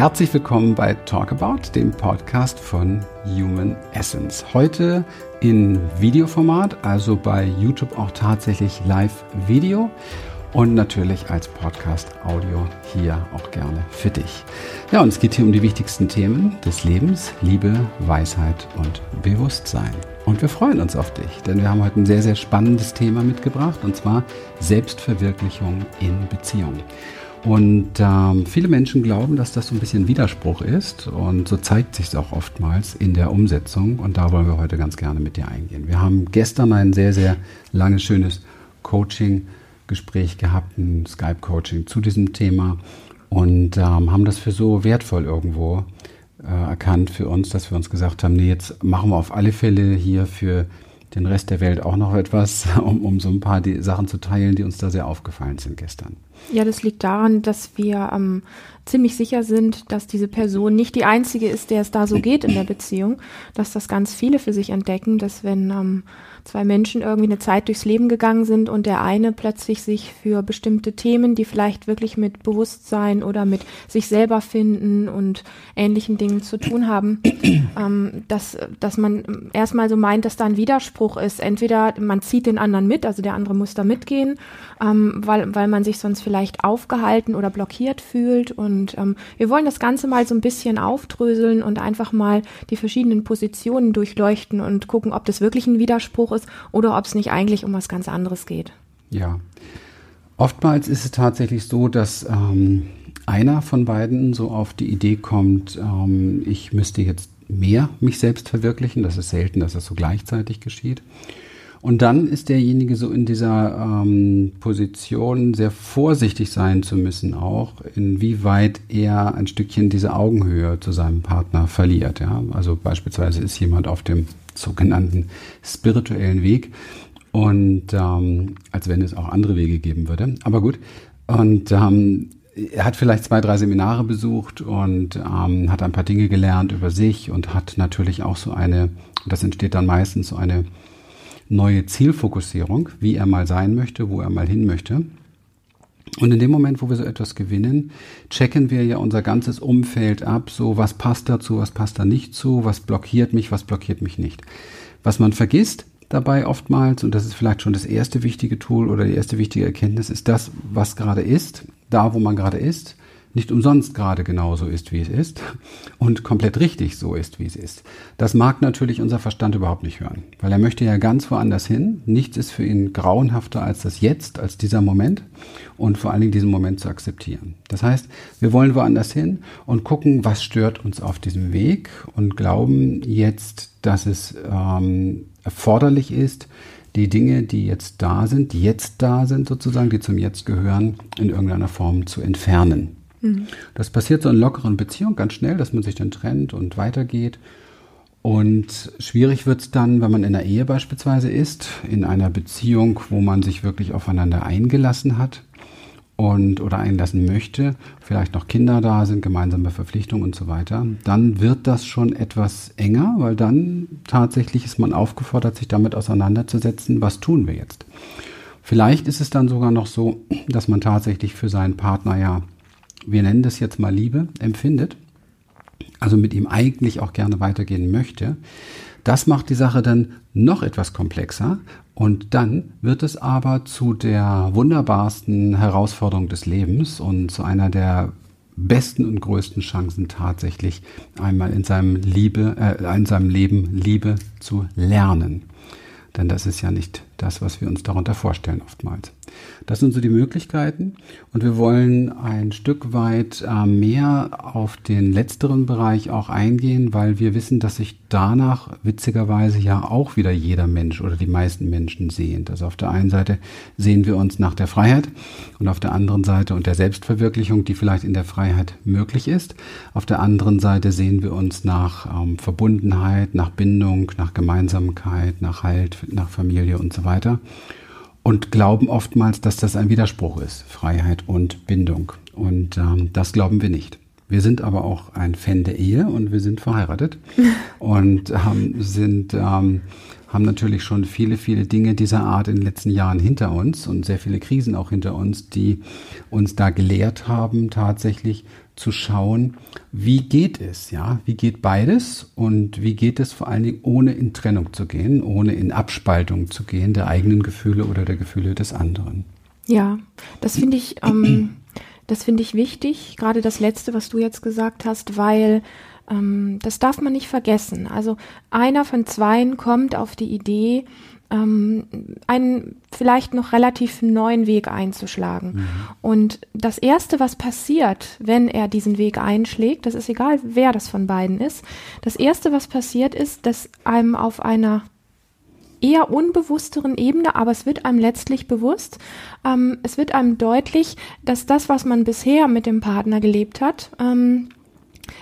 Herzlich willkommen bei Talk About, dem Podcast von Human Essence. Heute in Videoformat, also bei YouTube auch tatsächlich Live-Video und natürlich als Podcast-Audio hier auch gerne für dich. Ja, und es geht hier um die wichtigsten Themen des Lebens, Liebe, Weisheit und Bewusstsein. Und wir freuen uns auf dich, denn wir haben heute ein sehr, sehr spannendes Thema mitgebracht, und zwar Selbstverwirklichung in Beziehung. Und ähm, viele Menschen glauben, dass das so ein bisschen Widerspruch ist und so zeigt sich es auch oftmals in der Umsetzung und da wollen wir heute ganz gerne mit dir eingehen. Wir haben gestern ein sehr, sehr langes, schönes Coaching-Gespräch gehabt, ein Skype-Coaching zu diesem Thema und ähm, haben das für so wertvoll irgendwo äh, erkannt für uns, dass wir uns gesagt haben, nee, jetzt machen wir auf alle Fälle hier für den Rest der Welt auch noch etwas, um, um so ein paar die Sachen zu teilen, die uns da sehr aufgefallen sind gestern. Ja, das liegt daran, dass wir ähm, ziemlich sicher sind, dass diese Person nicht die einzige ist, der es da so geht in der Beziehung, dass das ganz viele für sich entdecken, dass wenn ähm, zwei Menschen irgendwie eine Zeit durchs Leben gegangen sind und der eine plötzlich sich für bestimmte Themen, die vielleicht wirklich mit Bewusstsein oder mit sich selber finden und ähnlichen Dingen zu tun haben, ähm, dass, dass man erstmal so meint, dass da ein Widerspruch ist. Entweder man zieht den anderen mit, also der andere muss da mitgehen, ähm, weil, weil man sich sonst vielleicht aufgehalten oder blockiert fühlt. Und ähm, wir wollen das Ganze mal so ein bisschen aufdröseln und einfach mal die verschiedenen Positionen durchleuchten und gucken, ob das wirklich ein Widerspruch ist oder ob es nicht eigentlich um was ganz anderes geht. Ja. Oftmals ist es tatsächlich so, dass ähm, einer von beiden so auf die Idee kommt, ähm, ich müsste jetzt mehr mich selbst verwirklichen. Das ist selten, dass das so gleichzeitig geschieht. Und dann ist derjenige so in dieser ähm, Position, sehr vorsichtig sein zu müssen, auch inwieweit er ein Stückchen diese Augenhöhe zu seinem Partner verliert. Ja? Also beispielsweise ist jemand auf dem sogenannten spirituellen Weg und ähm, als wenn es auch andere Wege geben würde. Aber gut. Und ähm, er hat vielleicht zwei, drei Seminare besucht und ähm, hat ein paar Dinge gelernt über sich und hat natürlich auch so eine, das entsteht dann meistens so eine neue Zielfokussierung, wie er mal sein möchte, wo er mal hin möchte. Und in dem Moment, wo wir so etwas gewinnen, checken wir ja unser ganzes Umfeld ab, so was passt dazu, was passt da nicht zu, was blockiert mich, was blockiert mich nicht. Was man vergisst dabei oftmals, und das ist vielleicht schon das erste wichtige Tool oder die erste wichtige Erkenntnis, ist das, was gerade ist, da wo man gerade ist, nicht umsonst gerade genauso ist, wie es ist und komplett richtig so ist, wie es ist. Das mag natürlich unser Verstand überhaupt nicht hören, weil er möchte ja ganz woanders hin. Nichts ist für ihn grauenhafter als das Jetzt, als dieser Moment und vor allen Dingen diesen Moment zu akzeptieren. Das heißt, wir wollen woanders hin und gucken, was stört uns auf diesem Weg und glauben jetzt, dass es ähm, erforderlich ist, die Dinge, die jetzt da sind, die jetzt da sind sozusagen, die zum Jetzt gehören, in irgendeiner Form zu entfernen. Mhm. Das passiert so in lockeren Beziehungen ganz schnell, dass man sich dann trennt und weitergeht. Und schwierig wird es dann, wenn man in einer Ehe beispielsweise ist, in einer Beziehung, wo man sich wirklich aufeinander eingelassen hat und oder einlassen möchte, vielleicht noch Kinder da sind, gemeinsame Verpflichtungen und so weiter, dann wird das schon etwas enger, weil dann tatsächlich ist man aufgefordert, sich damit auseinanderzusetzen, was tun wir jetzt. Vielleicht ist es dann sogar noch so, dass man tatsächlich für seinen Partner ja wir nennen das jetzt mal Liebe, empfindet, also mit ihm eigentlich auch gerne weitergehen möchte, das macht die Sache dann noch etwas komplexer und dann wird es aber zu der wunderbarsten Herausforderung des Lebens und zu einer der besten und größten Chancen tatsächlich einmal in seinem Liebe, äh, in seinem Leben Liebe zu lernen. Denn das ist ja nicht das, was wir uns darunter vorstellen oftmals. Das sind so die Möglichkeiten und wir wollen ein Stück weit äh, mehr auf den letzteren Bereich auch eingehen, weil wir wissen, dass sich danach witzigerweise ja auch wieder jeder Mensch oder die meisten Menschen sehen. Also auf der einen Seite sehen wir uns nach der Freiheit und auf der anderen Seite und der Selbstverwirklichung, die vielleicht in der Freiheit möglich ist. Auf der anderen Seite sehen wir uns nach ähm, Verbundenheit, nach Bindung, nach Gemeinsamkeit, nach Halt, nach Familie und so weiter und glauben oftmals, dass das ein Widerspruch ist, Freiheit und Bindung. Und ähm, das glauben wir nicht. Wir sind aber auch ein Fan der Ehe und wir sind verheiratet und ähm, sind, ähm, haben natürlich schon viele, viele Dinge dieser Art in den letzten Jahren hinter uns und sehr viele Krisen auch hinter uns, die uns da gelehrt haben, tatsächlich zu schauen, wie geht es, ja, wie geht beides und wie geht es vor allen Dingen ohne in Trennung zu gehen, ohne in Abspaltung zu gehen der eigenen Gefühle oder der Gefühle des anderen. Ja, das finde ich, ähm, das finde ich wichtig, gerade das letzte, was du jetzt gesagt hast, weil ähm, das darf man nicht vergessen. Also einer von zweien kommt auf die Idee, ähm, einen vielleicht noch relativ neuen Weg einzuschlagen. Mhm. Und das Erste, was passiert, wenn er diesen Weg einschlägt, das ist egal, wer das von beiden ist, das Erste, was passiert, ist, dass einem auf einer eher unbewussteren Ebene, aber es wird einem letztlich bewusst, ähm, es wird einem deutlich, dass das, was man bisher mit dem Partner gelebt hat, ähm,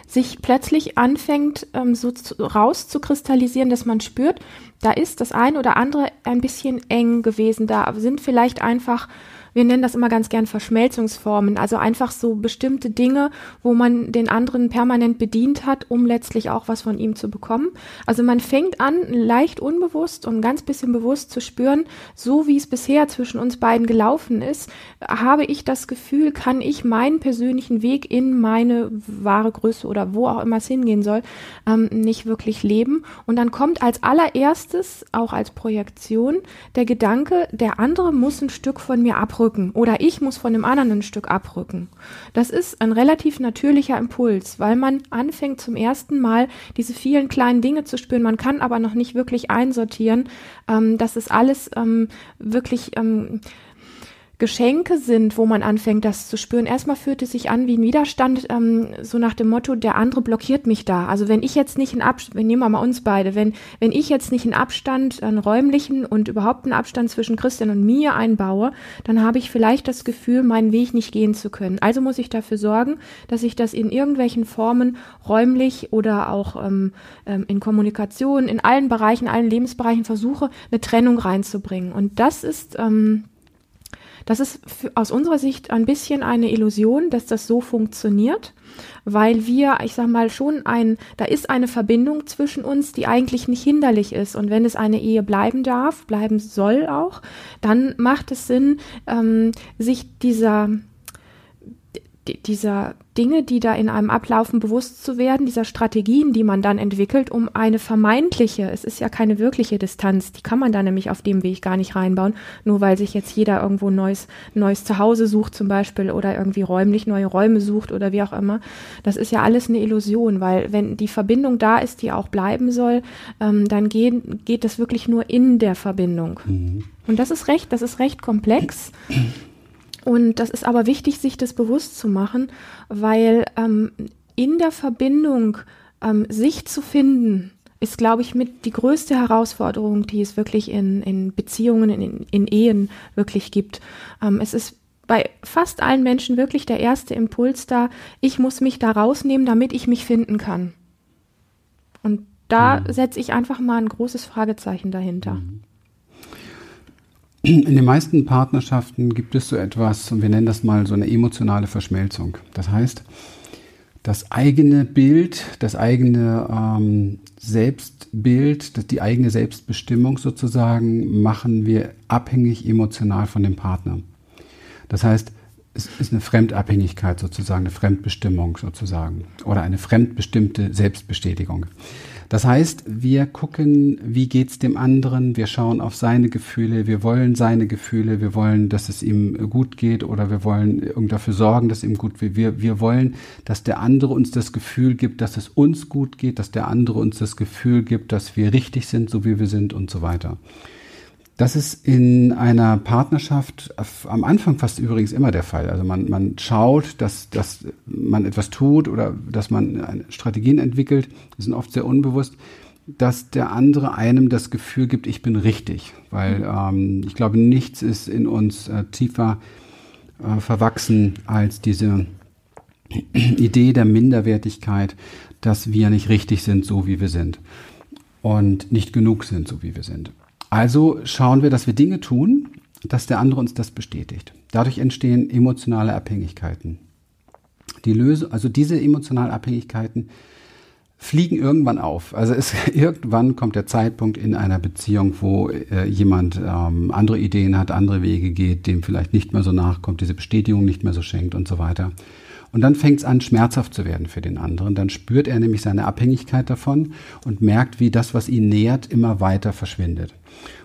sich plötzlich anfängt, ähm, so zu, rauszukristallisieren, dass man spürt, da ist das ein oder andere ein bisschen eng gewesen. Da sind vielleicht einfach wir nennen das immer ganz gern Verschmelzungsformen, also einfach so bestimmte Dinge, wo man den anderen permanent bedient hat, um letztlich auch was von ihm zu bekommen. Also man fängt an, leicht unbewusst und ganz bisschen bewusst zu spüren, so wie es bisher zwischen uns beiden gelaufen ist, habe ich das Gefühl, kann ich meinen persönlichen Weg in meine wahre Größe oder wo auch immer es hingehen soll, ähm, nicht wirklich leben. Und dann kommt als allererstes, auch als Projektion, der Gedanke, der andere muss ein Stück von mir abrücken abrücken oder ich muss von dem anderen ein Stück abrücken. Das ist ein relativ natürlicher Impuls, weil man anfängt zum ersten Mal diese vielen kleinen Dinge zu spüren. Man kann aber noch nicht wirklich einsortieren. Ähm, das ist alles ähm, wirklich ähm, Geschenke sind, wo man anfängt, das zu spüren. Erstmal fühlt es sich an wie ein Widerstand, ähm, so nach dem Motto, der andere blockiert mich da. Also wenn ich jetzt nicht in Abstand, nehmen wir mal uns beide, wenn, wenn ich jetzt nicht einen Abstand, einen räumlichen und überhaupt einen Abstand zwischen Christian und mir einbaue, dann habe ich vielleicht das Gefühl, meinen Weg nicht gehen zu können. Also muss ich dafür sorgen, dass ich das in irgendwelchen Formen räumlich oder auch ähm, ähm, in Kommunikation, in allen Bereichen, allen Lebensbereichen versuche, eine Trennung reinzubringen. Und das ist, ähm, das ist aus unserer Sicht ein bisschen eine Illusion, dass das so funktioniert, weil wir, ich sag mal, schon ein, da ist eine Verbindung zwischen uns, die eigentlich nicht hinderlich ist. Und wenn es eine Ehe bleiben darf, bleiben soll auch, dann macht es Sinn, ähm, sich dieser, dieser Dinge, die da in einem ablaufen, bewusst zu werden, dieser Strategien, die man dann entwickelt, um eine vermeintliche, es ist ja keine wirkliche Distanz, die kann man da nämlich auf dem Weg gar nicht reinbauen, nur weil sich jetzt jeder irgendwo ein neues, neues Zuhause sucht zum Beispiel oder irgendwie räumlich neue Räume sucht oder wie auch immer. Das ist ja alles eine Illusion, weil wenn die Verbindung da ist, die auch bleiben soll, ähm, dann geht, geht das wirklich nur in der Verbindung. Mhm. Und das ist recht, das ist recht komplex. Und das ist aber wichtig, sich das bewusst zu machen, weil ähm, in der Verbindung ähm, sich zu finden, ist, glaube ich, mit die größte Herausforderung, die es wirklich in, in Beziehungen, in, in Ehen wirklich gibt. Ähm, es ist bei fast allen Menschen wirklich der erste Impuls da, ich muss mich da rausnehmen, damit ich mich finden kann. Und da mhm. setze ich einfach mal ein großes Fragezeichen dahinter. Mhm. In den meisten Partnerschaften gibt es so etwas, und wir nennen das mal so eine emotionale Verschmelzung. Das heißt, das eigene Bild, das eigene ähm, Selbstbild, die eigene Selbstbestimmung sozusagen, machen wir abhängig emotional von dem Partner. Das heißt, es ist eine Fremdabhängigkeit sozusagen, eine Fremdbestimmung sozusagen oder eine fremdbestimmte Selbstbestätigung. Das heißt, wir gucken, wie geht's dem anderen, wir schauen auf seine Gefühle, wir wollen seine Gefühle, wir wollen, dass es ihm gut geht oder wir wollen irgendwie dafür sorgen, dass ihm gut geht. Wir, wir wollen, dass der andere uns das Gefühl gibt, dass es uns gut geht, dass der andere uns das Gefühl gibt, dass wir richtig sind, so wie wir sind und so weiter. Das ist in einer Partnerschaft am Anfang fast übrigens immer der Fall. Also man, man schaut, dass, dass man etwas tut oder dass man Strategien entwickelt, die sind oft sehr unbewusst, dass der andere einem das Gefühl gibt, ich bin richtig. Weil ähm, ich glaube, nichts ist in uns äh, tiefer äh, verwachsen als diese Idee der Minderwertigkeit, dass wir nicht richtig sind, so wie wir sind. Und nicht genug sind, so wie wir sind. Also schauen wir, dass wir Dinge tun, dass der andere uns das bestätigt. Dadurch entstehen emotionale Abhängigkeiten. Die Lösung, also diese emotionalen Abhängigkeiten fliegen irgendwann auf. Also es, irgendwann kommt der Zeitpunkt in einer Beziehung, wo äh, jemand ähm, andere Ideen hat, andere Wege geht, dem vielleicht nicht mehr so nachkommt, diese Bestätigung nicht mehr so schenkt und so weiter. Und dann fängt es an, schmerzhaft zu werden für den anderen. Dann spürt er nämlich seine Abhängigkeit davon und merkt, wie das, was ihn nähert, immer weiter verschwindet.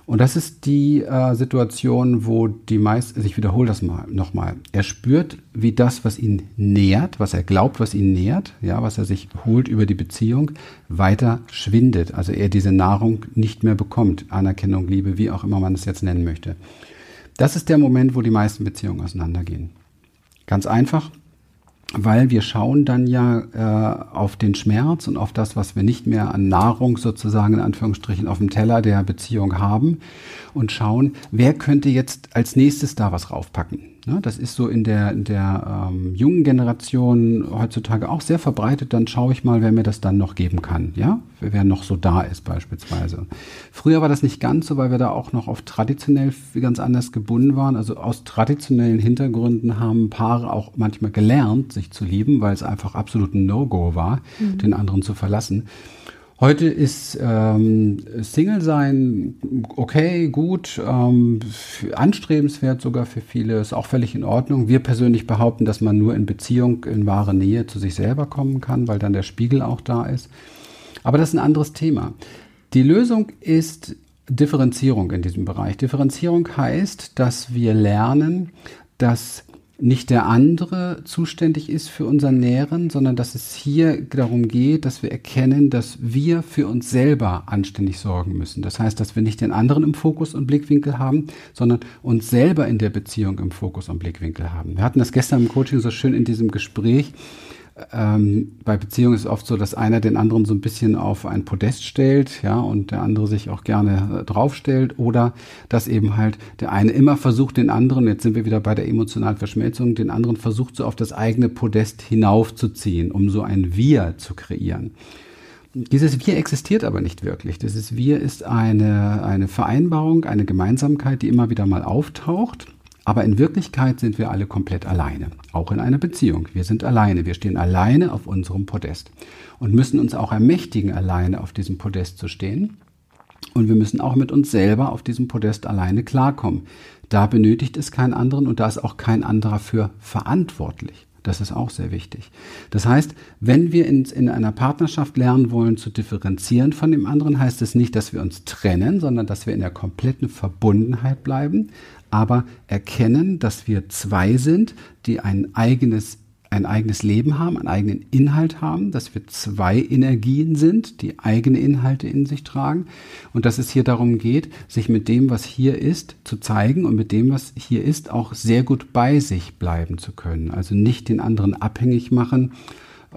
Und das ist die äh, Situation, wo die meisten, also ich wiederhole das mal nochmal, er spürt, wie das, was ihn nährt, was er glaubt, was ihn nährt, ja, was er sich holt über die Beziehung, weiter schwindet. Also er diese Nahrung nicht mehr bekommt. Anerkennung, Liebe, wie auch immer man es jetzt nennen möchte. Das ist der Moment, wo die meisten Beziehungen auseinandergehen. Ganz einfach, weil wir schauen dann ja äh, auf den Schmerz und auf das, was wir nicht mehr an Nahrung sozusagen in Anführungsstrichen auf dem Teller der Beziehung haben und schauen, wer könnte jetzt als nächstes da was raufpacken. Ne, das ist so in der, in der ähm, jungen Generation heutzutage auch sehr verbreitet. Dann schaue ich mal, wer mir das dann noch geben kann. Ja, wer noch so da ist beispielsweise. Früher war das nicht ganz so, weil wir da auch noch auf traditionell ganz anders gebunden waren. Also aus traditionellen Hintergründen haben Paare auch manchmal gelernt, sich zu lieben, weil es einfach absolut ein No-Go war, mhm. den anderen zu verlassen. Heute ist ähm, Single sein okay, gut, ähm, anstrebenswert sogar für viele, ist auch völlig in Ordnung. Wir persönlich behaupten, dass man nur in Beziehung, in wahre Nähe zu sich selber kommen kann, weil dann der Spiegel auch da ist. Aber das ist ein anderes Thema. Die Lösung ist Differenzierung in diesem Bereich. Differenzierung heißt, dass wir lernen, dass nicht der andere zuständig ist für unseren Nähren, sondern dass es hier darum geht, dass wir erkennen, dass wir für uns selber anständig sorgen müssen. Das heißt, dass wir nicht den anderen im Fokus und Blickwinkel haben, sondern uns selber in der Beziehung im Fokus und Blickwinkel haben. Wir hatten das gestern im Coaching so schön in diesem Gespräch ähm, bei Beziehungen ist es oft so, dass einer den anderen so ein bisschen auf ein Podest stellt, ja, und der andere sich auch gerne äh, draufstellt, oder dass eben halt der eine immer versucht, den anderen, jetzt sind wir wieder bei der emotionalen Verschmelzung, den anderen versucht so auf das eigene Podest hinaufzuziehen, um so ein Wir zu kreieren. Dieses Wir existiert aber nicht wirklich. Dieses Wir ist eine, eine Vereinbarung, eine Gemeinsamkeit, die immer wieder mal auftaucht aber in Wirklichkeit sind wir alle komplett alleine, auch in einer Beziehung. Wir sind alleine, wir stehen alleine auf unserem Podest und müssen uns auch ermächtigen, alleine auf diesem Podest zu stehen. Und wir müssen auch mit uns selber auf diesem Podest alleine klarkommen. Da benötigt es keinen anderen und da ist auch kein anderer für verantwortlich. Das ist auch sehr wichtig. Das heißt, wenn wir in, in, einer Partnerschaft lernen wollen zu differenzieren von dem anderen, heißt es nicht, dass wir uns trennen, sondern dass wir in der kompletten Verbundenheit bleiben, aber erkennen, dass wir zwei sind, die ein eigenes ein eigenes Leben haben, einen eigenen Inhalt haben, dass wir zwei Energien sind, die eigene Inhalte in sich tragen und dass es hier darum geht, sich mit dem, was hier ist, zu zeigen und mit dem, was hier ist, auch sehr gut bei sich bleiben zu können. Also nicht den anderen abhängig machen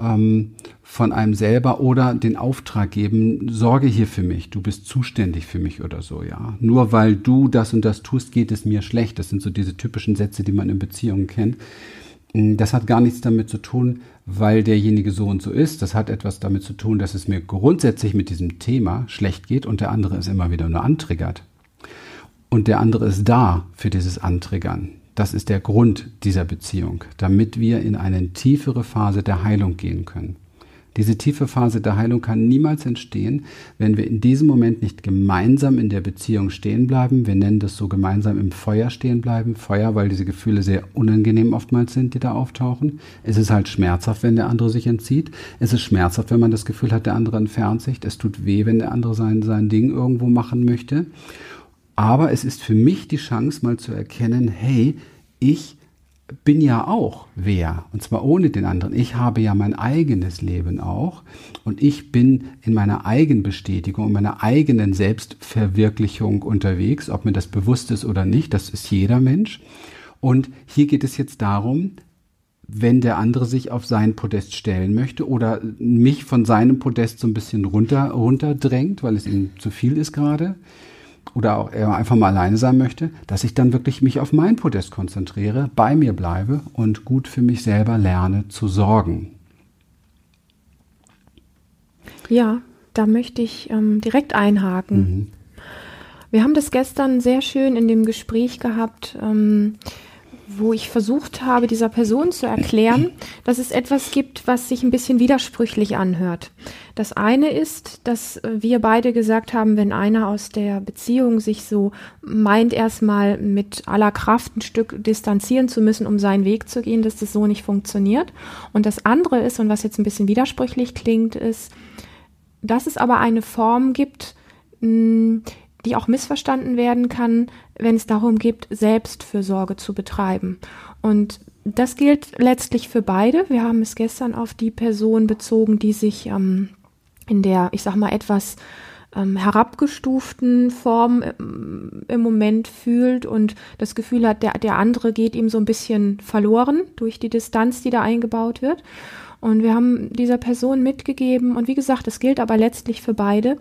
ähm, von einem selber oder den Auftrag geben, sorge hier für mich, du bist zuständig für mich oder so, ja. Nur weil du das und das tust, geht es mir schlecht. Das sind so diese typischen Sätze, die man in Beziehungen kennt. Mm, das hat gar nichts damit zu tun, weil derjenige so und so ist. Das hat etwas damit zu tun, dass es mir grundsätzlich mit diesem Thema schlecht geht und der andere es immer wieder nur antriggert. Und der andere ist da für dieses Antriggern. Das ist der Grund dieser Beziehung, damit wir in eine tiefere Phase der Heilung gehen können. Diese tiefe Phase der Heilung kann niemals entstehen, wenn wir in diesem Moment nicht gemeinsam in der Beziehung stehen bleiben. Wir nennen das so gemeinsam im Feuer stehen bleiben. Feuer, weil diese Gefühle sehr unangenehm oftmals sind, die da auftauchen. Es ist halt schmerzhaft, wenn der andere sich entzieht. Es ist schmerzhaft, wenn man das Gefühl hat, der andere entfernt sich. Es tut weh, wenn der andere sein, sein Ding irgendwo machen möchte. Aber es ist für mich die Chance, mal zu erkennen, hey, ich bin ja auch wer, und zwar ohne den anderen. Ich habe ja mein eigenes Leben auch und ich bin in meiner Eigenbestätigung, in meiner eigenen Selbstverwirklichung unterwegs, ob mir das bewusst ist oder nicht, das ist jeder Mensch. Und hier geht es jetzt darum, wenn der andere sich auf sein Podest stellen möchte oder mich von seinem Podest so ein bisschen runter, runterdrängt, weil es ihm zu viel ist gerade, oder auch er einfach mal alleine sein möchte, dass ich dann wirklich mich auf mein Podest konzentriere, bei mir bleibe und gut für mich selber lerne zu sorgen. Ja, da möchte ich ähm, direkt einhaken. Mhm. Wir haben das gestern sehr schön in dem Gespräch gehabt. Ähm, wo ich versucht habe, dieser Person zu erklären, dass es etwas gibt, was sich ein bisschen widersprüchlich anhört. Das eine ist, dass wir beide gesagt haben, wenn einer aus der Beziehung sich so meint, erstmal mit aller Kraft ein Stück distanzieren zu müssen, um seinen Weg zu gehen, dass das so nicht funktioniert. Und das andere ist, und was jetzt ein bisschen widersprüchlich klingt, ist, dass es aber eine Form gibt, die auch missverstanden werden kann, wenn es darum geht, Selbstfürsorge zu betreiben. Und das gilt letztlich für beide. Wir haben es gestern auf die Person bezogen, die sich ähm, in der, ich sag mal, etwas ähm, herabgestuften Form ähm, im Moment fühlt und das Gefühl hat, der, der andere geht ihm so ein bisschen verloren durch die Distanz, die da eingebaut wird. Und wir haben dieser Person mitgegeben, und wie gesagt, es gilt aber letztlich für beide.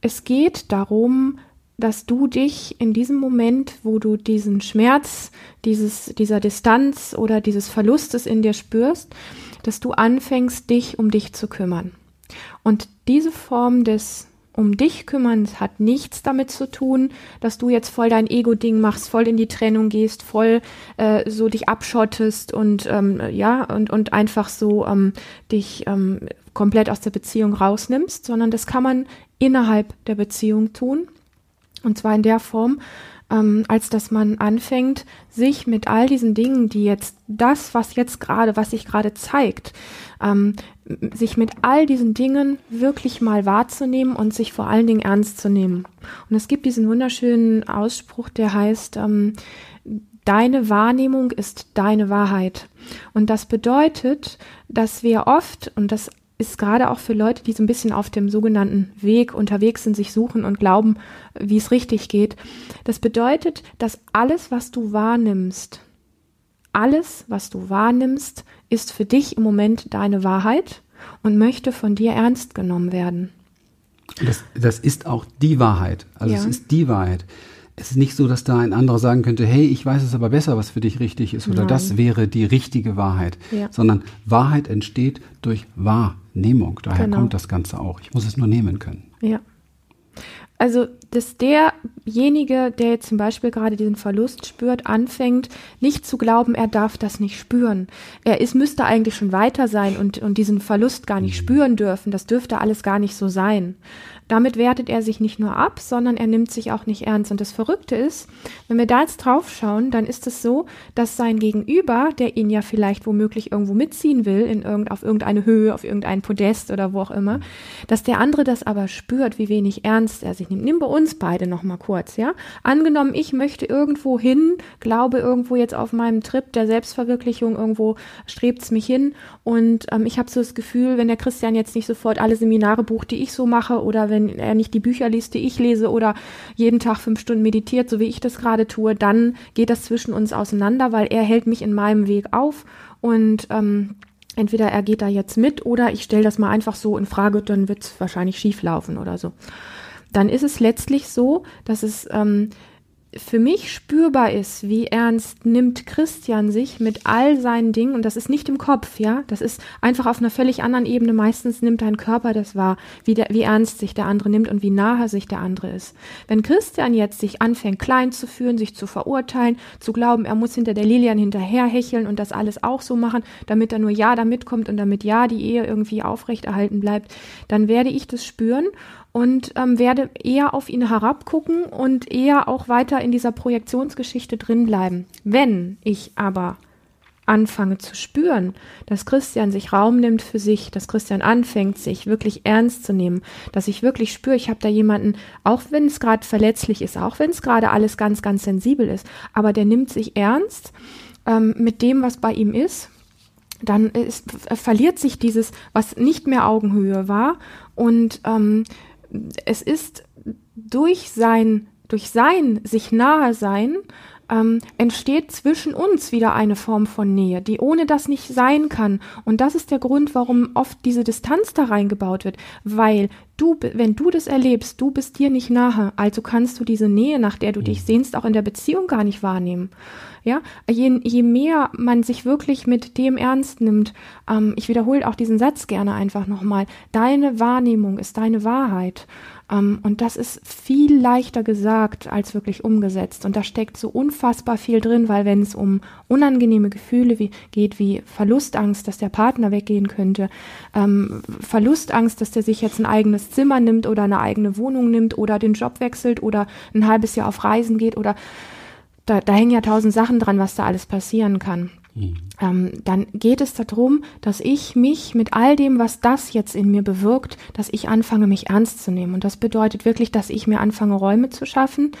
Es geht darum, dass du dich in diesem Moment, wo du diesen Schmerz, dieses, dieser Distanz oder dieses Verlustes in dir spürst, dass du anfängst, dich um dich zu kümmern. Und diese Form des um dich kümmern. Hat nichts damit zu tun, dass du jetzt voll dein Ego-Ding machst, voll in die Trennung gehst, voll äh, so dich abschottest und ähm, ja und und einfach so ähm, dich ähm, komplett aus der Beziehung rausnimmst, sondern das kann man innerhalb der Beziehung tun. Und zwar in der Form, ähm, als dass man anfängt, sich mit all diesen Dingen, die jetzt das, was jetzt gerade, was sich gerade zeigt, ähm, sich mit all diesen Dingen wirklich mal wahrzunehmen und sich vor allen Dingen ernst zu nehmen. Und es gibt diesen wunderschönen Ausspruch, der heißt, ähm, deine Wahrnehmung ist deine Wahrheit. Und das bedeutet, dass wir oft, und das ist gerade auch für Leute, die so ein bisschen auf dem sogenannten Weg unterwegs sind, sich suchen und glauben, wie es richtig geht. Das bedeutet, dass alles, was du wahrnimmst, alles, was du wahrnimmst, ist für dich im Moment deine Wahrheit und möchte von dir ernst genommen werden. Das, das ist auch die Wahrheit. Also ja. es ist die Wahrheit es ist nicht so, dass da ein anderer sagen könnte, hey, ich weiß es aber besser, was für dich richtig ist, oder Nein. das wäre die richtige Wahrheit, ja. sondern Wahrheit entsteht durch Wahrnehmung. Daher genau. kommt das Ganze auch. Ich muss es nur nehmen können. Ja. Also, dass derjenige, der jetzt zum Beispiel gerade diesen Verlust spürt, anfängt, nicht zu glauben, er darf das nicht spüren. Er ist, müsste eigentlich schon weiter sein und, und diesen Verlust gar nicht mhm. spüren dürfen. Das dürfte alles gar nicht so sein. Damit wertet er sich nicht nur ab, sondern er nimmt sich auch nicht ernst. Und das Verrückte ist, wenn wir da jetzt drauf schauen, dann ist es so, dass sein Gegenüber, der ihn ja vielleicht womöglich irgendwo mitziehen will, in irgend, auf irgendeine Höhe, auf irgendein Podest oder wo auch immer, dass der andere das aber spürt, wie wenig ernst er sich nimmt. Nimm bei uns beide nochmal kurz, ja? Angenommen, ich möchte irgendwo hin, glaube irgendwo jetzt auf meinem Trip der Selbstverwirklichung, irgendwo strebt es mich hin und ähm, ich habe so das Gefühl, wenn der Christian jetzt nicht sofort alle Seminare bucht, die ich so mache oder wenn wenn er nicht die Bücher liest, die ich lese oder jeden Tag fünf Stunden meditiert, so wie ich das gerade tue, dann geht das zwischen uns auseinander, weil er hält mich in meinem Weg auf und ähm, entweder er geht da jetzt mit oder ich stelle das mal einfach so in Frage, dann wird es wahrscheinlich schief laufen oder so. Dann ist es letztlich so, dass es ähm, für mich spürbar ist, wie ernst nimmt Christian sich mit all seinen Dingen, und das ist nicht im Kopf, ja, das ist einfach auf einer völlig anderen Ebene. Meistens nimmt dein Körper das wahr, wie, der, wie ernst sich der andere nimmt und wie nahe sich der andere ist. Wenn Christian jetzt sich anfängt, klein zu fühlen, sich zu verurteilen, zu glauben, er muss hinter der Lilian hinterherhecheln und das alles auch so machen, damit er nur ja da mitkommt und damit ja die Ehe irgendwie aufrechterhalten bleibt, dann werde ich das spüren und ähm, werde eher auf ihn herabgucken und eher auch weiter in dieser Projektionsgeschichte drin bleiben. Wenn ich aber anfange zu spüren, dass Christian sich Raum nimmt für sich, dass Christian anfängt, sich wirklich ernst zu nehmen, dass ich wirklich spüre, ich habe da jemanden, auch wenn es gerade verletzlich ist, auch wenn es gerade alles ganz, ganz sensibel ist, aber der nimmt sich ernst ähm, mit dem, was bei ihm ist, dann ist, verliert sich dieses, was nicht mehr Augenhöhe war und ähm, es ist durch sein, durch sein sich nahe sein, ähm, entsteht zwischen uns wieder eine Form von Nähe, die ohne das nicht sein kann. Und das ist der Grund, warum oft diese Distanz da reingebaut wird, weil Du, wenn du das erlebst, du bist dir nicht nahe, also kannst du diese Nähe, nach der du dich mhm. sehnst, auch in der Beziehung gar nicht wahrnehmen. Ja, je, je mehr man sich wirklich mit dem ernst nimmt, ähm, ich wiederhole auch diesen Satz gerne einfach nochmal, deine Wahrnehmung ist deine Wahrheit. Ähm, und das ist viel leichter gesagt als wirklich umgesetzt. Und da steckt so unfassbar viel drin, weil wenn es um unangenehme Gefühle wie, geht, wie Verlustangst, dass der Partner weggehen könnte, ähm, Verlustangst, dass der sich jetzt ein eigenes Zimmer nimmt oder eine eigene Wohnung nimmt oder den Job wechselt oder ein halbes Jahr auf Reisen geht oder da, da hängen ja tausend Sachen dran, was da alles passieren kann. Mhm. Ähm, dann geht es darum, dass ich mich mit all dem, was das jetzt in mir bewirkt, dass ich anfange, mich ernst zu nehmen. Und das bedeutet wirklich, dass ich mir anfange, Räume zu schaffen,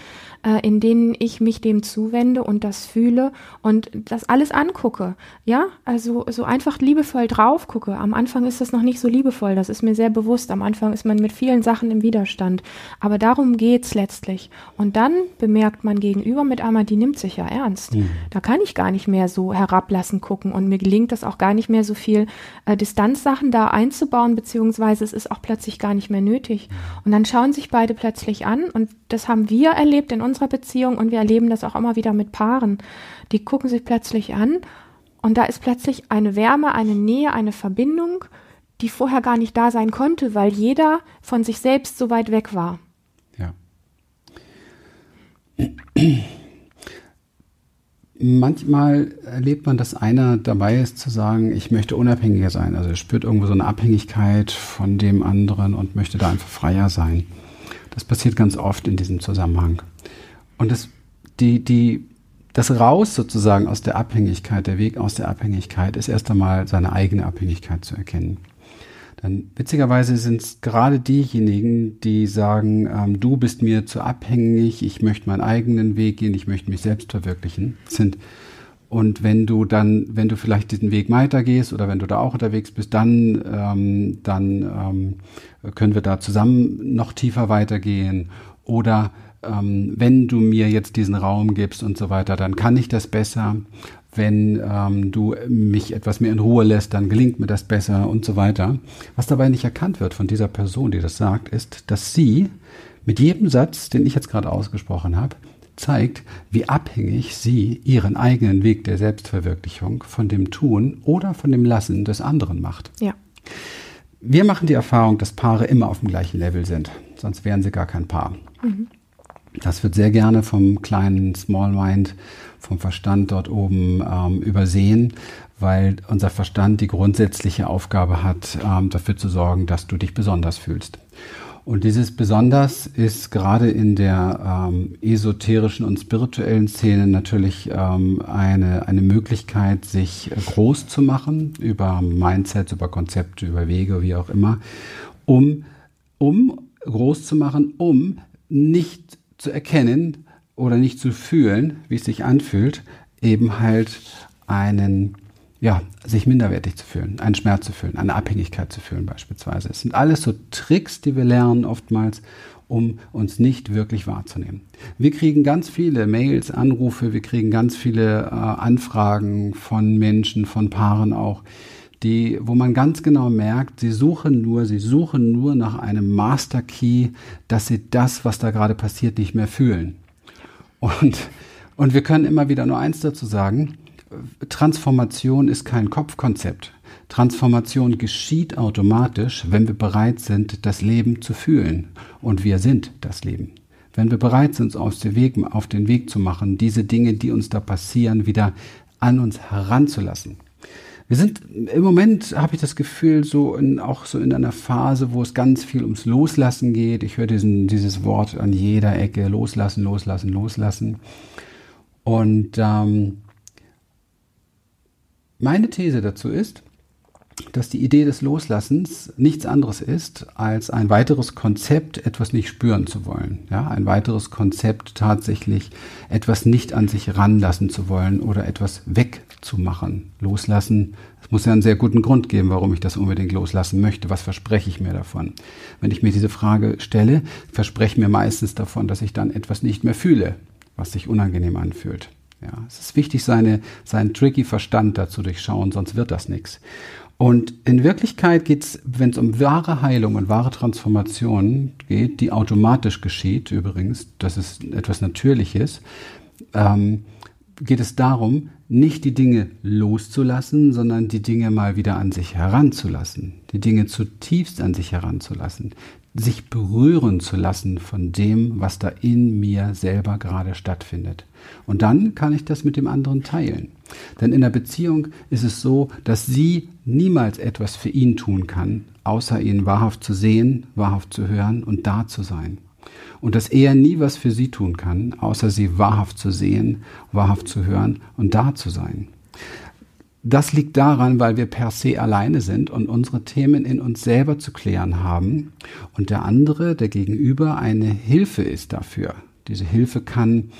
äh, in denen ich mich dem zuwende und das fühle und das alles angucke. Ja, also so einfach liebevoll drauf gucke. Am Anfang ist das noch nicht so liebevoll, das ist mir sehr bewusst. Am Anfang ist man mit vielen Sachen im Widerstand. Aber darum geht's letztlich. Und dann bemerkt man gegenüber mit einmal, die nimmt sich ja ernst. Mhm. Da kann ich gar nicht mehr so herablassen gucken und mir gelingt das auch gar nicht mehr so viel äh, Distanzsachen da einzubauen, beziehungsweise es ist auch plötzlich gar nicht mehr nötig. Und dann schauen sich beide plötzlich an und das haben wir erlebt in unserer Beziehung und wir erleben das auch immer wieder mit Paaren. Die gucken sich plötzlich an und da ist plötzlich eine Wärme, eine Nähe, eine Verbindung, die vorher gar nicht da sein konnte, weil jeder von sich selbst so weit weg war. Ja. Manchmal erlebt man, dass einer dabei ist zu sagen, ich möchte unabhängiger sein. Also er spürt irgendwo so eine Abhängigkeit von dem anderen und möchte da einfach freier sein. Das passiert ganz oft in diesem Zusammenhang. Und das, die, die, das Raus sozusagen aus der Abhängigkeit, der Weg aus der Abhängigkeit, ist erst einmal seine eigene Abhängigkeit zu erkennen. Dann witzigerweise sind es gerade diejenigen, die sagen, ähm, du bist mir zu abhängig, ich möchte meinen eigenen Weg gehen, ich möchte mich selbst verwirklichen, sind und wenn du dann, wenn du vielleicht diesen Weg weitergehst oder wenn du da auch unterwegs bist, dann, ähm, dann ähm, können wir da zusammen noch tiefer weitergehen. Oder ähm, wenn du mir jetzt diesen Raum gibst und so weiter, dann kann ich das besser. Wenn ähm, du mich etwas mehr in Ruhe lässt, dann gelingt mir das besser und so weiter. Was dabei nicht erkannt wird von dieser Person, die das sagt, ist, dass sie mit jedem Satz, den ich jetzt gerade ausgesprochen habe, zeigt, wie abhängig sie ihren eigenen Weg der Selbstverwirklichung von dem Tun oder von dem Lassen des anderen macht. Ja. Wir machen die Erfahrung, dass Paare immer auf dem gleichen Level sind, sonst wären sie gar kein Paar. Mhm. Das wird sehr gerne vom kleinen Small Mind, vom Verstand dort oben ähm, übersehen, weil unser Verstand die grundsätzliche Aufgabe hat, ähm, dafür zu sorgen, dass du dich besonders fühlst. Und dieses Besonders ist gerade in der ähm, esoterischen und spirituellen Szene natürlich ähm, eine, eine Möglichkeit, sich groß zu machen über Mindsets, über Konzepte, über Wege, wie auch immer, um, um groß zu machen, um nicht zu erkennen oder nicht zu fühlen, wie es sich anfühlt, eben halt einen ja, sich minderwertig zu fühlen, einen Schmerz zu fühlen, eine Abhängigkeit zu fühlen beispielsweise. Es sind alles so Tricks, die wir lernen oftmals, um uns nicht wirklich wahrzunehmen. Wir kriegen ganz viele Mails, Anrufe, wir kriegen ganz viele äh, Anfragen von Menschen, von Paaren auch, die, wo man ganz genau merkt, sie suchen nur, sie suchen nur nach einem Master Key, dass sie das, was da gerade passiert, nicht mehr fühlen. Und, und wir können immer wieder nur eins dazu sagen, Transformation ist kein Kopfkonzept. Transformation geschieht automatisch, wenn wir bereit sind, das Leben zu fühlen. Und wir sind das Leben. Wenn wir bereit sind, uns auf den Weg zu machen, diese Dinge, die uns da passieren, wieder an uns heranzulassen. Wir sind im Moment, habe ich das Gefühl, so in, auch so in einer Phase, wo es ganz viel ums Loslassen geht. Ich höre diesen, dieses Wort an jeder Ecke, loslassen, loslassen, loslassen. Und ähm, meine These dazu ist, dass die Idee des Loslassens nichts anderes ist, als ein weiteres Konzept, etwas nicht spüren zu wollen. Ja, ein weiteres Konzept, tatsächlich etwas nicht an sich ranlassen zu wollen oder etwas wegzumachen. Loslassen, es muss ja einen sehr guten Grund geben, warum ich das unbedingt loslassen möchte. Was verspreche ich mir davon? Wenn ich mir diese Frage stelle, verspreche ich mir meistens davon, dass ich dann etwas nicht mehr fühle, was sich unangenehm anfühlt. Ja, es ist wichtig, seine, seinen tricky Verstand dazu durchschauen, sonst wird das nichts. Und in Wirklichkeit geht es, wenn es um wahre Heilung und wahre Transformation geht, die automatisch geschieht übrigens, das ist etwas Natürliches, ähm, geht es darum, nicht die Dinge loszulassen, sondern die Dinge mal wieder an sich heranzulassen, die Dinge zutiefst an sich heranzulassen, sich berühren zu lassen von dem, was da in mir selber gerade stattfindet. Und dann kann ich das mit dem anderen teilen. Denn in der Beziehung ist es so, dass sie niemals etwas für ihn tun kann, außer ihn wahrhaft zu sehen, wahrhaft zu hören und da zu sein. Und dass er nie was für sie tun kann, außer sie wahrhaft zu sehen, wahrhaft zu hören und da zu sein. Das liegt daran, weil wir per se alleine sind und unsere Themen in uns selber zu klären haben und der andere, der Gegenüber, eine Hilfe ist dafür. Diese Hilfe kann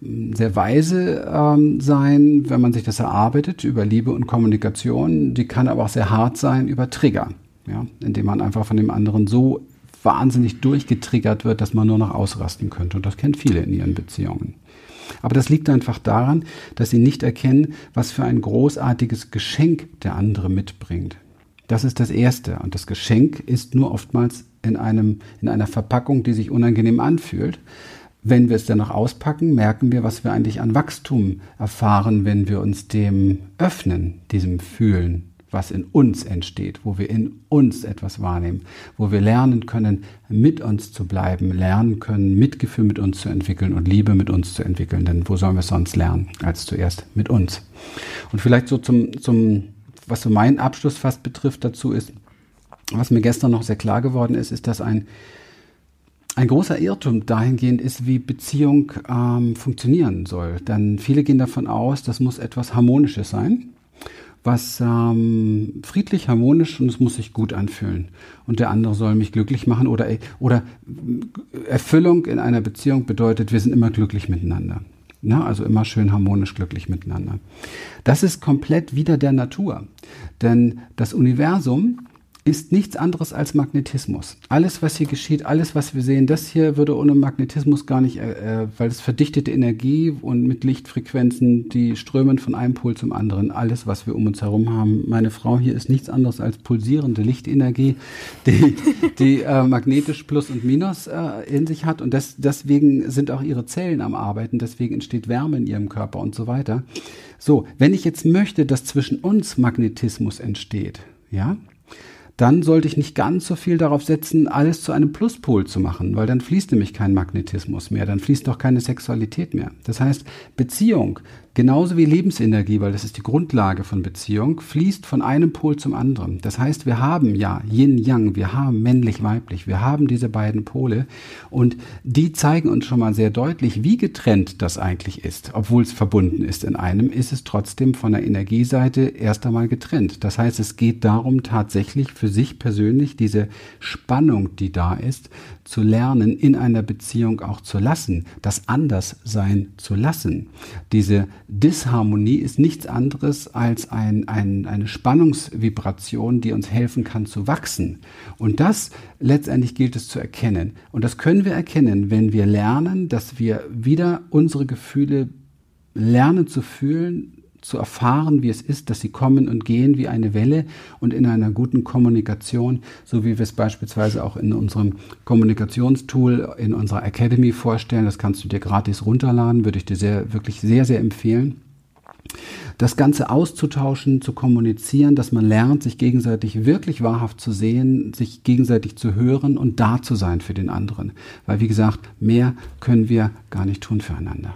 hm, sehr weise ähm, sein, wenn man sich das erarbeitet über Liebe und Kommunikation. Die kann aber auch sehr hart sein über Trigger, ja, indem man einfach von dem anderen so wahnsinnig durchgetriggert wird, dass man nur noch ausrasten könnte. Und das kennt viele in ihren Beziehungen. Aber das liegt einfach daran, dass sie nicht erkennen, was für ein großartiges Geschenk der andere mitbringt. Das ist das Erste. Und das Geschenk ist nur oftmals in, einem, in einer Verpackung, die sich unangenehm anfühlt. Wenn wir es dann noch auspacken, merken wir, was wir eigentlich an Wachstum erfahren, wenn wir uns dem öffnen, diesem Fühlen, was in uns entsteht, wo wir in uns etwas wahrnehmen, wo wir lernen können, mit uns zu bleiben, lernen können, Mitgefühl mit uns zu entwickeln und Liebe mit uns zu entwickeln. Denn wo sollen wir sonst lernen, als zuerst mit uns? Und vielleicht so zum, zum was so meinen Abschluss fast betrifft dazu ist, was mir gestern noch sehr klar geworden ist, ist, dass ein ein großer Irrtum dahingehend ist, wie Beziehung ähm, funktionieren soll. Denn viele gehen davon aus, das muss etwas Harmonisches sein was ähm, friedlich, harmonisch und es muss sich gut anfühlen. Und der andere soll mich glücklich machen oder, oder Erfüllung in einer Beziehung bedeutet, wir sind immer glücklich miteinander. Na, also immer schön harmonisch glücklich miteinander. Das ist komplett wieder der Natur. Denn das Universum ist nichts anderes als Magnetismus. Alles, was hier geschieht, alles, was wir sehen, das hier würde ohne Magnetismus gar nicht, äh, äh, weil es verdichtete Energie und mit Lichtfrequenzen, die strömen von einem Pol zum anderen. Alles, was wir um uns herum haben. Meine Frau hier ist nichts anderes als pulsierende Lichtenergie, die, die äh, magnetisch Plus und Minus äh, in sich hat. Und das, deswegen sind auch ihre Zellen am Arbeiten, deswegen entsteht Wärme in ihrem Körper und so weiter. So, wenn ich jetzt möchte, dass zwischen uns Magnetismus entsteht, ja, dann sollte ich nicht ganz so viel darauf setzen, alles zu einem Pluspol zu machen, weil dann fließt nämlich kein Magnetismus mehr, dann fließt auch keine Sexualität mehr. Das heißt, Beziehung Genauso wie Lebensenergie, weil das ist die Grundlage von Beziehung, fließt von einem Pol zum anderen. Das heißt, wir haben ja Yin-Yang, wir haben männlich-weiblich, wir haben diese beiden Pole und die zeigen uns schon mal sehr deutlich, wie getrennt das eigentlich ist. Obwohl es verbunden ist in einem, ist es trotzdem von der Energieseite erst einmal getrennt. Das heißt, es geht darum, tatsächlich für sich persönlich diese Spannung, die da ist, zu lernen, in einer Beziehung auch zu lassen, das Anderssein zu lassen. Diese Disharmonie ist nichts anderes als ein, ein, eine Spannungsvibration, die uns helfen kann zu wachsen. Und das letztendlich gilt es zu erkennen. Und das können wir erkennen, wenn wir lernen, dass wir wieder unsere Gefühle lernen zu fühlen, zu erfahren, wie es ist, dass sie kommen und gehen wie eine Welle und in einer guten Kommunikation, so wie wir es beispielsweise auch in unserem Kommunikationstool in unserer Academy vorstellen. Das kannst du dir gratis runterladen, würde ich dir sehr, wirklich sehr, sehr empfehlen das Ganze auszutauschen, zu kommunizieren, dass man lernt, sich gegenseitig wirklich wahrhaft zu sehen, sich gegenseitig zu hören und da zu sein für den anderen. Weil, wie gesagt, mehr können wir gar nicht tun füreinander.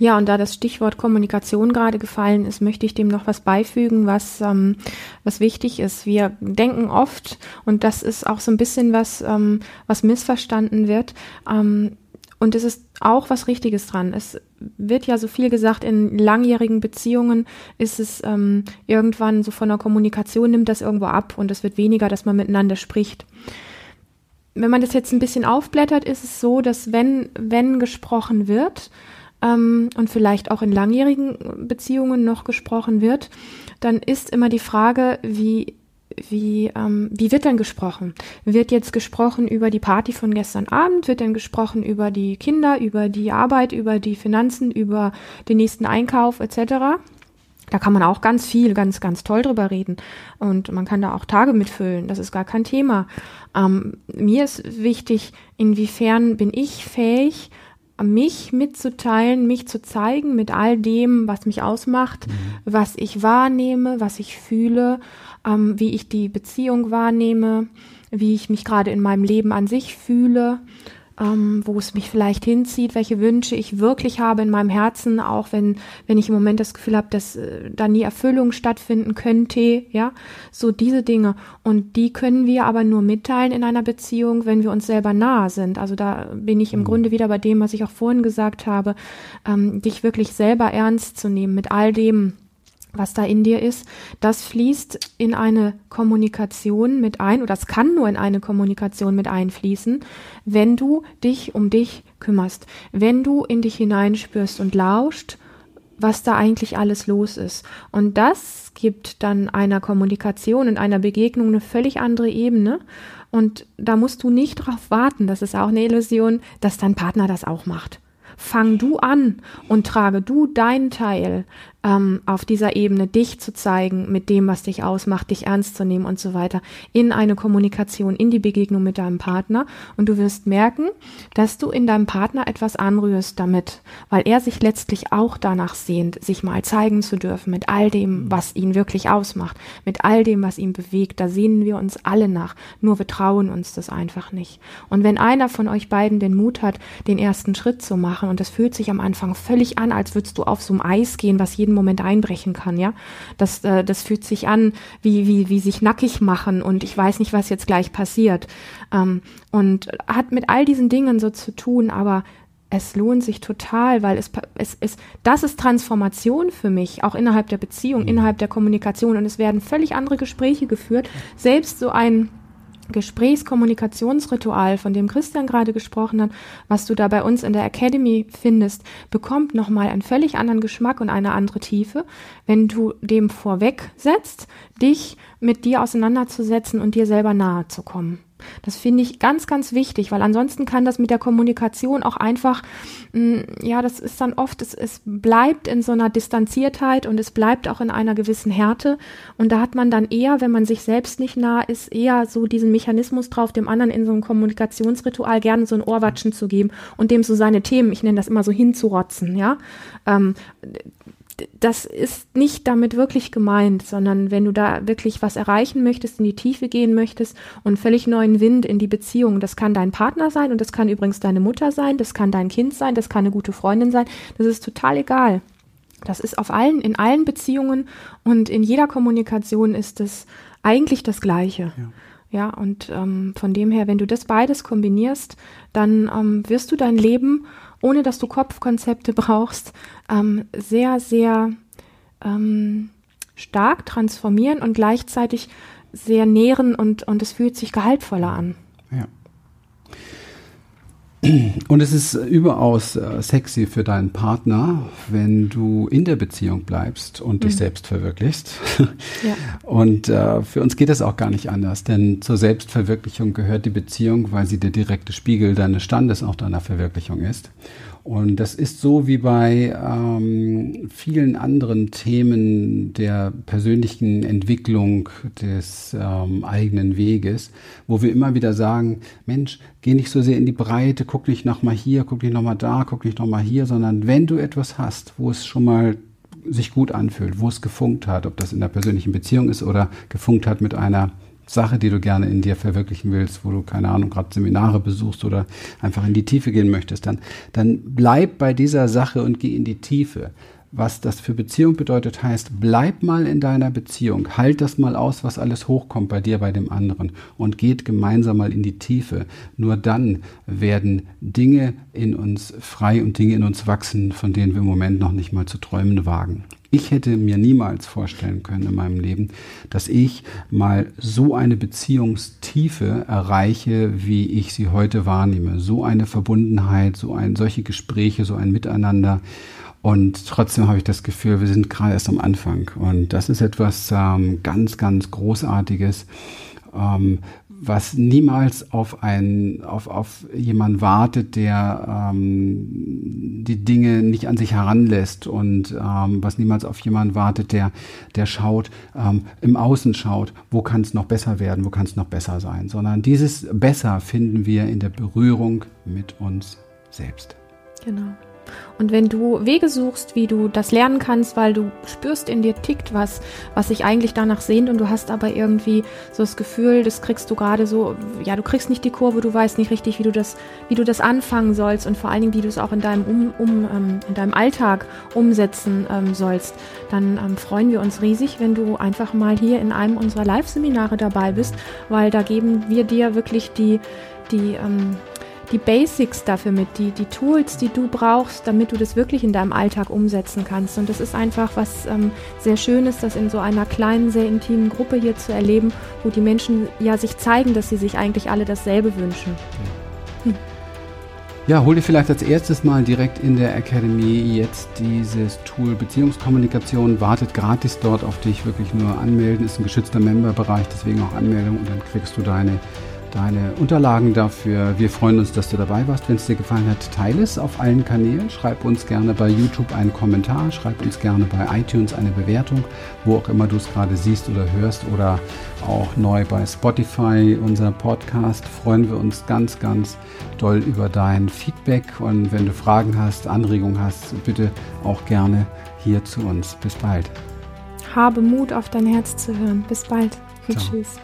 Ja, und da das Stichwort Kommunikation gerade gefallen ist, möchte ich dem noch was beifügen, was, ähm, was wichtig ist. Wir denken oft, und das ist auch so ein bisschen was, ähm, was missverstanden wird, ähm, und es ist auch was Richtiges dran. Es wird ja so viel gesagt, in langjährigen Beziehungen ist es ähm, irgendwann so von der Kommunikation nimmt das irgendwo ab und es wird weniger, dass man miteinander spricht. Wenn man das jetzt ein bisschen aufblättert, ist es so, dass wenn, wenn gesprochen wird, ähm, und vielleicht auch in langjährigen Beziehungen noch gesprochen wird, dann ist immer die Frage, wie wie, ähm, wie wird denn gesprochen? Wird jetzt gesprochen über die Party von gestern Abend? Wird denn gesprochen über die Kinder, über die Arbeit, über die Finanzen, über den nächsten Einkauf etc.? Da kann man auch ganz viel, ganz, ganz toll drüber reden. Und man kann da auch Tage mitfüllen. Das ist gar kein Thema. Ähm, mir ist wichtig, inwiefern bin ich fähig, mich mitzuteilen, mich zu zeigen mit all dem, was mich ausmacht, mhm. was ich wahrnehme, was ich fühle, ähm, wie ich die Beziehung wahrnehme, wie ich mich gerade in meinem Leben an sich fühle ähm, wo es mich vielleicht hinzieht, welche Wünsche ich wirklich habe in meinem Herzen, auch wenn, wenn ich im Moment das Gefühl habe, dass äh, da nie Erfüllung stattfinden könnte, ja, so diese Dinge. Und die können wir aber nur mitteilen in einer Beziehung, wenn wir uns selber nahe sind. Also da bin ich im mhm. Grunde wieder bei dem, was ich auch vorhin gesagt habe, ähm, dich wirklich selber ernst zu nehmen mit all dem, was da in dir ist, das fließt in eine Kommunikation mit ein, oder es kann nur in eine Kommunikation mit einfließen, wenn du dich um dich kümmerst, wenn du in dich hineinspürst und lauscht, was da eigentlich alles los ist. Und das gibt dann einer Kommunikation und einer Begegnung eine völlig andere Ebene. Und da musst du nicht darauf warten, das ist auch eine Illusion, dass dein Partner das auch macht fang du an und trage du deinen Teil ähm, auf dieser Ebene, dich zu zeigen mit dem, was dich ausmacht, dich ernst zu nehmen und so weiter, in eine Kommunikation, in die Begegnung mit deinem Partner. Und du wirst merken, dass du in deinem Partner etwas anrührst damit, weil er sich letztlich auch danach sehnt, sich mal zeigen zu dürfen mit all dem, was ihn wirklich ausmacht, mit all dem, was ihn bewegt. Da sehnen wir uns alle nach. Nur wir trauen uns das einfach nicht. Und wenn einer von euch beiden den Mut hat, den ersten Schritt zu machen, und das fühlt sich am Anfang völlig an, als würdest du auf so einem Eis gehen, was jeden Moment einbrechen kann, ja. Das, äh, das fühlt sich an, wie, wie, wie sich nackig machen und ich weiß nicht, was jetzt gleich passiert. Ähm, und hat mit all diesen Dingen so zu tun, aber es lohnt sich total, weil es, es, es, das ist Transformation für mich, auch innerhalb der Beziehung, mhm. innerhalb der Kommunikation. Und es werden völlig andere Gespräche geführt. Selbst so ein Gesprächskommunikationsritual, von dem Christian gerade gesprochen hat, was du da bei uns in der Academy findest, bekommt nochmal einen völlig anderen Geschmack und eine andere Tiefe, wenn du dem vorweg setzt, dich mit dir auseinanderzusetzen und dir selber nahe zu kommen. Das finde ich ganz, ganz wichtig, weil ansonsten kann das mit der Kommunikation auch einfach, mh, mm, ja, das ist dann oft, es, es bleibt in so einer Distanziertheit und es bleibt auch in einer gewissen Härte. Und da hat man dann eher, wenn man sich selbst nicht nah ist, eher so diesen Mechanismus drauf, dem anderen in so einem Kommunikationsritual gerne so ein Ohrwatschen zu geben und dem so seine Themen, ich nenne das immer so hinzurotzen, ja. Ähm, das ist nicht damit wirklich gemeint, sondern wenn du da wirklich was erreichen möchtest, in die Tiefe gehen möchtest und völlig neuen Wind in die Beziehung, das kann dein Partner sein und das kann übrigens deine Mutter sein, das kann dein Kind sein, das kann eine gute Freundin sein, das ist total egal. Das ist auf allen, in allen Beziehungen und in jeder Kommunikation ist es eigentlich das Gleiche. Ja. Ja, und ähm, von dem her, wenn du das beides kombinierst, dann ähm, wirst du dein Leben ohne dass du Kopfkonzepte brauchst, ähm, sehr, sehr ähm, stark transformieren und gleichzeitig sehr nähren und, und es fühlt sich gehaltvoller an. Und es ist überaus äh, sexy für deinen Partner, wenn du in der Beziehung bleibst und mhm. dich selbst verwirklichst. Ja. Und äh, für uns geht das auch gar nicht anders, denn zur Selbstverwirklichung gehört die Beziehung, weil sie der direkte Spiegel deines Standes auch deiner Verwirklichung ist. Und das ist so wie bei ähm, vielen anderen Themen der persönlichen Entwicklung des ähm, eigenen Weges, wo wir immer wieder sagen, Mensch, geh nicht so sehr in die Breite, guck nicht noch mal hier, guck nicht noch mal da, guck nicht noch mal hier, sondern wenn du etwas hast, wo es schon mal sich gut anfühlt, wo es gefunkt hat, ob das in der persönlichen Beziehung ist oder gefunkt hat mit einer Sache, die du gerne in dir verwirklichen willst, wo du, keine Ahnung, gerade Seminare besuchst oder einfach in die Tiefe gehen möchtest, dann, dann bleib bei dieser Sache und geh in die Tiefe. Was das für Beziehung bedeutet, heißt, bleib mal in deiner Beziehung, halt das mal aus, was alles hochkommt bei dir, bei dem anderen und geht gemeinsam mal in die Tiefe. Nur dann werden Dinge in uns frei und Dinge in uns wachsen, von denen wir im Moment noch nicht mal zu träumen wagen. Ich hätte mir niemals vorstellen können in meinem Leben, dass ich mal so eine Beziehungstiefe erreiche, wie ich sie heute wahrnehme. So eine Verbundenheit, so ein, solche Gespräche, so ein Miteinander. Und trotzdem habe ich das Gefühl, wir sind gerade erst am Anfang. Und das ist etwas ähm, ganz, ganz Großartiges, ähm, was niemals auf ein, auf, auf jemanden wartet, der ähm, die Dinge nicht an sich heranlässt und ähm, was niemals auf jemanden wartet, der, der schaut, ähm, im Außen schaut, wo kann es noch besser werden, wo kann es noch besser sein, sondern dieses Besser finden wir in der Berührung mit uns selbst. Genau. Und wenn du Wege suchst, wie du das lernen kannst, weil du spürst, in dir tickt was, was sich eigentlich danach sehnt und du hast aber irgendwie so das Gefühl, das kriegst du gerade so, ja, du kriegst nicht die Kurve, du weißt nicht richtig, wie du das, wie du das anfangen sollst und vor allen Dingen, wie du es auch in deinem, um, um, ähm, in deinem Alltag umsetzen ähm, sollst, dann ähm, freuen wir uns riesig, wenn du einfach mal hier in einem unserer Live-Seminare dabei bist, weil da geben wir dir wirklich die, die, ähm, die Basics dafür mit, die, die Tools, die du brauchst, damit du das wirklich in deinem Alltag umsetzen kannst. Und das ist einfach was ähm, sehr Schönes, das in so einer kleinen, sehr intimen Gruppe hier zu erleben, wo die Menschen ja sich zeigen, dass sie sich eigentlich alle dasselbe wünschen. Hm. Ja, hol dir vielleicht als erstes mal direkt in der Academy jetzt dieses Tool Beziehungskommunikation. Wartet gratis dort auf dich. Wirklich nur anmelden. Ist ein geschützter Memberbereich, deswegen auch Anmeldung und dann kriegst du deine deine Unterlagen dafür. Wir freuen uns, dass du dabei warst. Wenn es dir gefallen hat, teile es auf allen Kanälen. Schreib uns gerne bei YouTube einen Kommentar. Schreib uns gerne bei iTunes eine Bewertung, wo auch immer du es gerade siehst oder hörst oder auch neu bei Spotify, unser Podcast. Freuen wir uns ganz, ganz doll über dein Feedback. Und wenn du Fragen hast, Anregungen hast, bitte auch gerne hier zu uns. Bis bald. Habe Mut, auf dein Herz zu hören. Bis bald. Ciao. Tschüss.